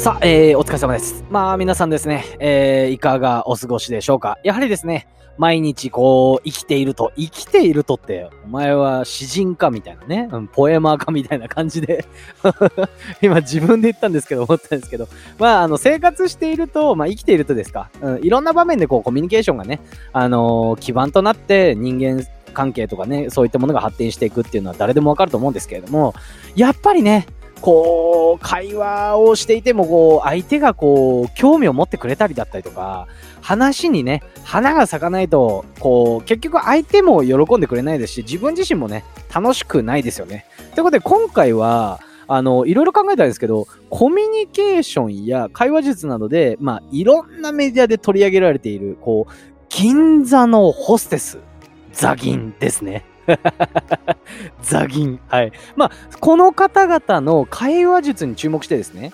さあ、えー、お疲れ様です。まあ、皆さんですね、えー、いかがお過ごしでしょうか。やはりですね、毎日こう、生きていると、生きているとって、お前は詩人かみたいなね、うん、ポエマーかみたいな感じで 今自分で言ったんですけど、思ったんですけど、まあ、あの、生活していると、まあ、生きているとですか、うん、いろんな場面でこう、コミュニケーションがね、あのー、基盤となって人間関係とかね、そういったものが発展していくっていうのは誰でもわかると思うんですけれども、やっぱりね、こう、会話をしていても、こう、相手がこう、興味を持ってくれたりだったりとか、話にね、花が咲かないと、こう、結局相手も喜んでくれないですし、自分自身もね、楽しくないですよね。ということで、今回は、あの、いろいろ考えたんですけど、コミュニケーションや会話術などで、まあ、いろんなメディアで取り上げられている、こう、銀座のホステス、ザギンですね。ザギン。はい。まあ、この方々の会話術に注目してですね、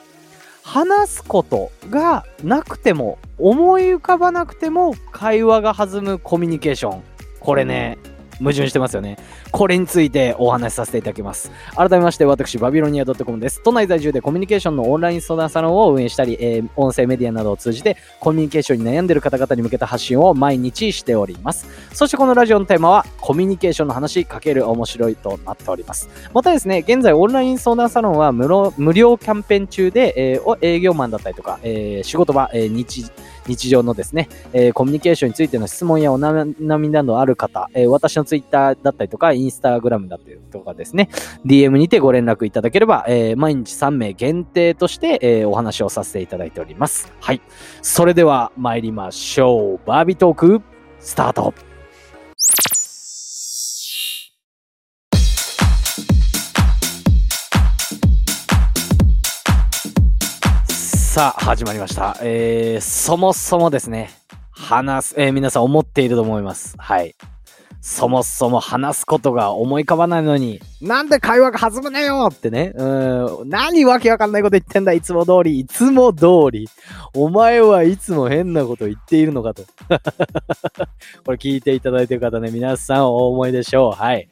話すことがなくても、思い浮かばなくても会話が弾むコミュニケーション。これね、矛盾してますよね。これについてお話しさせていただきます。改めまして、私、バビロニア .com です。都内在住でコミュニケーションのオンライン相談サロンを運営したり、えー、音声メディアなどを通じて、コミュニケーションに悩んでいる方々に向けた発信を毎日しております。そしてこのラジオのテーマは、コミュニケーションの話かける面白いとなっております。またですね、現在オンライン相談サロンは無料キャンペーン中で、えー、営業マンだったりとか、えー、仕事場、えー、日、日常のですね、えー、コミュニケーションについての質問やお悩みなどある方、えー、私のツイッターだったりとか、インスタグラムだったりとかですね、DM にてご連絡いただければ、えー、毎日3名限定として、えー、お話をさせていただいております。はい。それでは参りましょう。バービートーク、スタートさあ、始まりました。えー、そもそもですね、話す、えー、皆さん思っていると思います。はい。そもそも話すことが思い浮かばないのに、なんで会話が弾むねよってね。うん。何わけわかんないこと言ってんだ、いつも通り。いつも通り。お前はいつも変なこと言っているのかと。これ聞いていただいてる方ね、皆さんお思いでしょう。はい。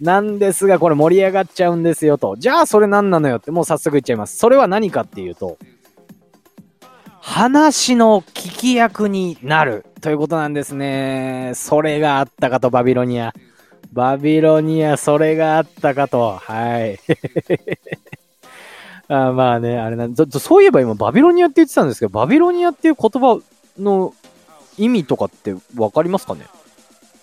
なんですが、これ盛り上がっちゃうんですよと。じゃあそれ何なのよってもう早速言っちゃいます。それは何かっていうと、話の聞き役になるということなんですね。それがあったかと、バビロニア。バビロニア、それがあったかと。はい。あまあね、あれなそういえば今、バビロニアって言ってたんですけど、バビロニアっていう言葉の意味とかって分かりますかね？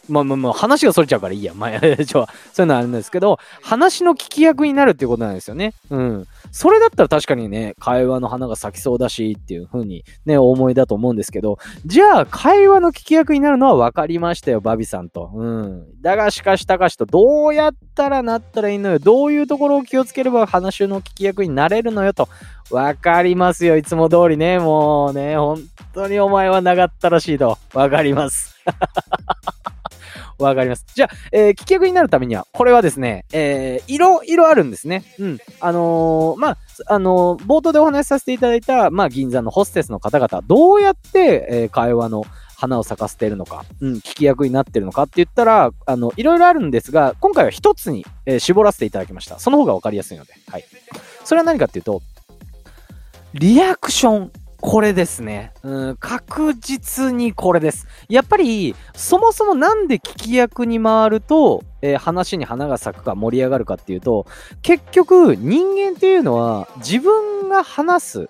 まあまあまあ、話がそれちゃうからいいや。まあ、ちょ、そういうのはあるんですけど、話の聞き役になるっていうことなんですよね。うん。それだったら確かにね、会話の花が咲きそうだしっていう風にね、思いだと思うんですけど、じゃあ、会話の聞き役になるのは分かりましたよ、バビさんと。うん。だがしかしたかしと、どうやったらなったらいいのよ。どういうところを気をつければ話の聞き役になれるのよと。分かりますよ、いつも通りね。もうね、本当にお前は長ったらしいと。分かります。わかります。じゃあ、えー、聞き役になるためには、これはですね、えー、いろいろあるんですね。うん。あのー、まあ、あのー、冒頭でお話しさせていただいた、まあ、銀座のホステスの方々、どうやって、えー、会話の花を咲かせてるのか、うん、聞き役になってるのかって言ったら、あの、いろいろあるんですが、今回は一つに、えー、絞らせていただきました。その方がわかりやすいので。はい。それは何かっていうと、リアクションこれですね。うん、確実にこれです。やっぱり、そもそもなんで聞き役に回ると、えー、話に花が咲くか盛り上がるかっていうと、結局、人間っていうのは自分が話す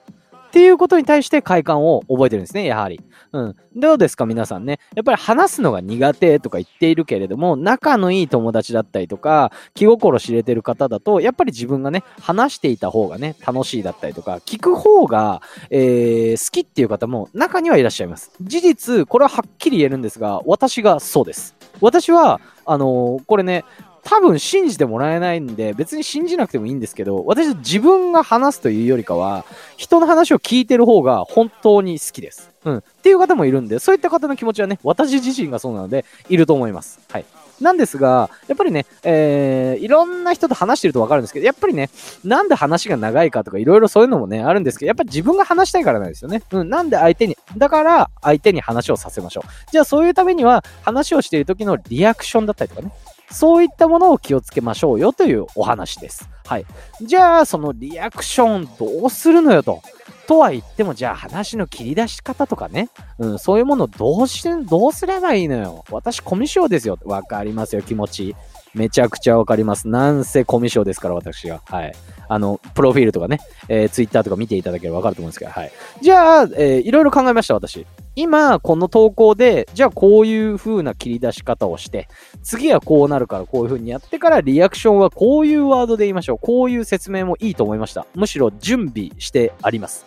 っていうことに対して快感を覚えてるんですね、やはり。うん。どうですか、皆さんね。やっぱり話すのが苦手とか言っているけれども、仲のいい友達だったりとか、気心知れてる方だと、やっぱり自分がね、話していた方がね、楽しいだったりとか、聞く方が、えー、好きっていう方も中にはいらっしゃいます。事実、これははっきり言えるんですが、私がそうです。私は、あのー、これね、多分信じてもらえないんで、別に信じなくてもいいんですけど、私自分が話すというよりかは、人の話を聞いてる方が本当に好きです。うん。っていう方もいるんで、そういった方の気持ちはね、私自身がそうなので、いると思います。はい。なんですが、やっぱりね、えー、いろんな人と話してるとわかるんですけど、やっぱりね、なんで話が長いかとかいろいろそういうのもね、あるんですけど、やっぱり自分が話したいからなんですよね。うん、なんで相手に、だから相手に話をさせましょう。じゃあそういうためには、話をしている時のリアクションだったりとかね、そういったものを気をつけましょうよというお話です。はい。じゃあ、そのリアクションどうするのよと。とは言っても、じゃあ話の切り出し方とかね、うん、そういうものどうして、どうすればいいのよ。私、コミュ障ですよ。わかりますよ、気持ち。めちゃくちゃわかります。なんせコミュ障ですから、私が。はい。あの、プロフィールとかね、えー、ツイッターとか見ていただければわかると思うんですけど、はい。じゃあ、えー、いろいろ考えました、私。今、この投稿で、じゃあこういう風な切り出し方をして、次はこうなるからこういう風にやってから、リアクションはこういうワードで言いましょう。こういう説明もいいと思いました。むしろ準備してあります。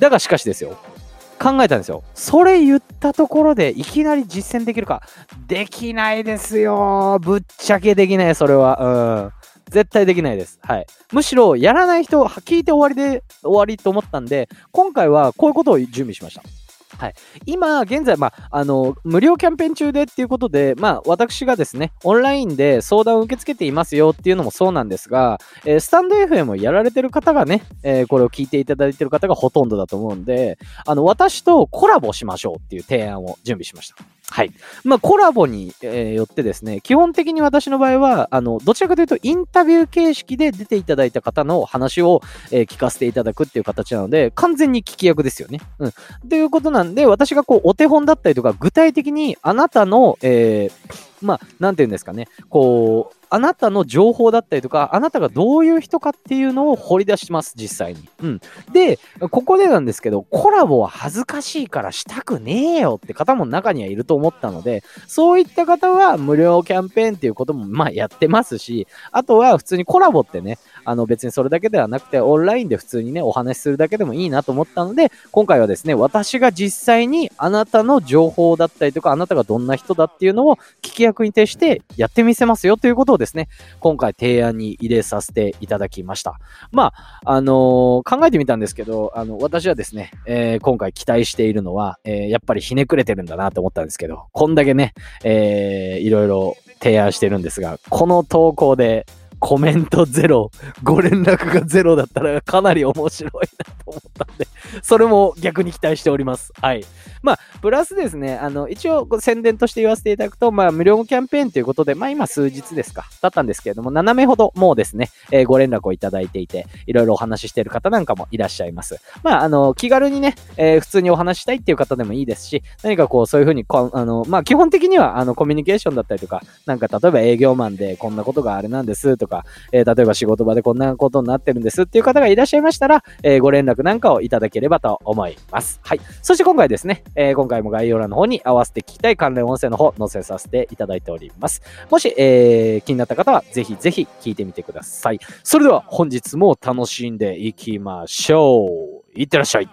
だがしかしですよ。考えたんですよ。それ言ったところでいきなり実践できるか。できないですよ。ぶっちゃけできない、それは。うん。絶対できないです。はい。むしろ、やらない人、聞いて終わりで、終わりと思ったんで、今回はこういうことを準備しました。はい、今現在、まあ、あの無料キャンペーン中でっていうことで、まあ、私がですねオンラインで相談を受け付けていますよっていうのもそうなんですが、えー、スタンド FM をやられてる方がね、えー、これを聞いていただいてる方がほとんどだと思うんであの私とコラボしましょうっていう提案を準備しました。はい。まあ、コラボに、えー、よってですね、基本的に私の場合は、あの、どちらかというと、インタビュー形式で出ていただいた方の話を、えー、聞かせていただくっていう形なので、完全に聞き役ですよね。うん。ということなんで、私がこう、お手本だったりとか、具体的にあなたの、えー、まあ、なんていうんですかね、こう、あなたの情報だったりとか、あなたがどういう人かっていうのを掘り出します、実際に。うん。で、ここでなんですけど、コラボは恥ずかしいからしたくねえよって方も中にはいると思ったので、そういった方は無料キャンペーンっていうこともまあやってますし、あとは普通にコラボってね、あの別にそれだけではなくて、オンラインで普通にね、お話しするだけでもいいなと思ったので、今回はですね、私が実際にあなたの情報だったりとか、あなたがどんな人だっていうのを聞き役に徹してやってみせますよということをですね、今回提案に入れさせていただきました。まあ、あのー、考えてみたんですけど、あの、私はですね、えー、今回期待しているのは、えー、やっぱりひねくれてるんだなと思ったんですけど、こんだけね、えー、いろいろ提案してるんですが、この投稿でコメントゼロ、ご連絡がゼロだったらかなり面白いなと思ったんで、それも逆に期待しております。はい。まあ、プラスですね、あの、一応宣伝として言わせていただくと、まあ、無料キャンペーンということで、まあ、今数日ですか、だったんですけれども、7名ほどもうですね、えー、ご連絡をいただいていて、いろいろお話ししている方なんかもいらっしゃいます。まあ、あの、気軽にね、えー、普通にお話したいっていう方でもいいですし、何かこう、そういうふうにこ、あの、まあ、基本的には、あの、コミュニケーションだったりとか、なんか例えば営業マンでこんなことがあれなんですとか、かえー、例えば仕事場でこんなことになってるんですっていう方がいらっしゃいましたら、えご連絡なんかをいただければと思います。はい。そして今回ですね、え今回も概要要欄の方に合わせて聞きたい関連音声の方載せさせていただいております。もし、えー、気になった方はぜひぜひ聞いてみてください。それでは本日も楽しんでいきましょう。いってらっしゃい。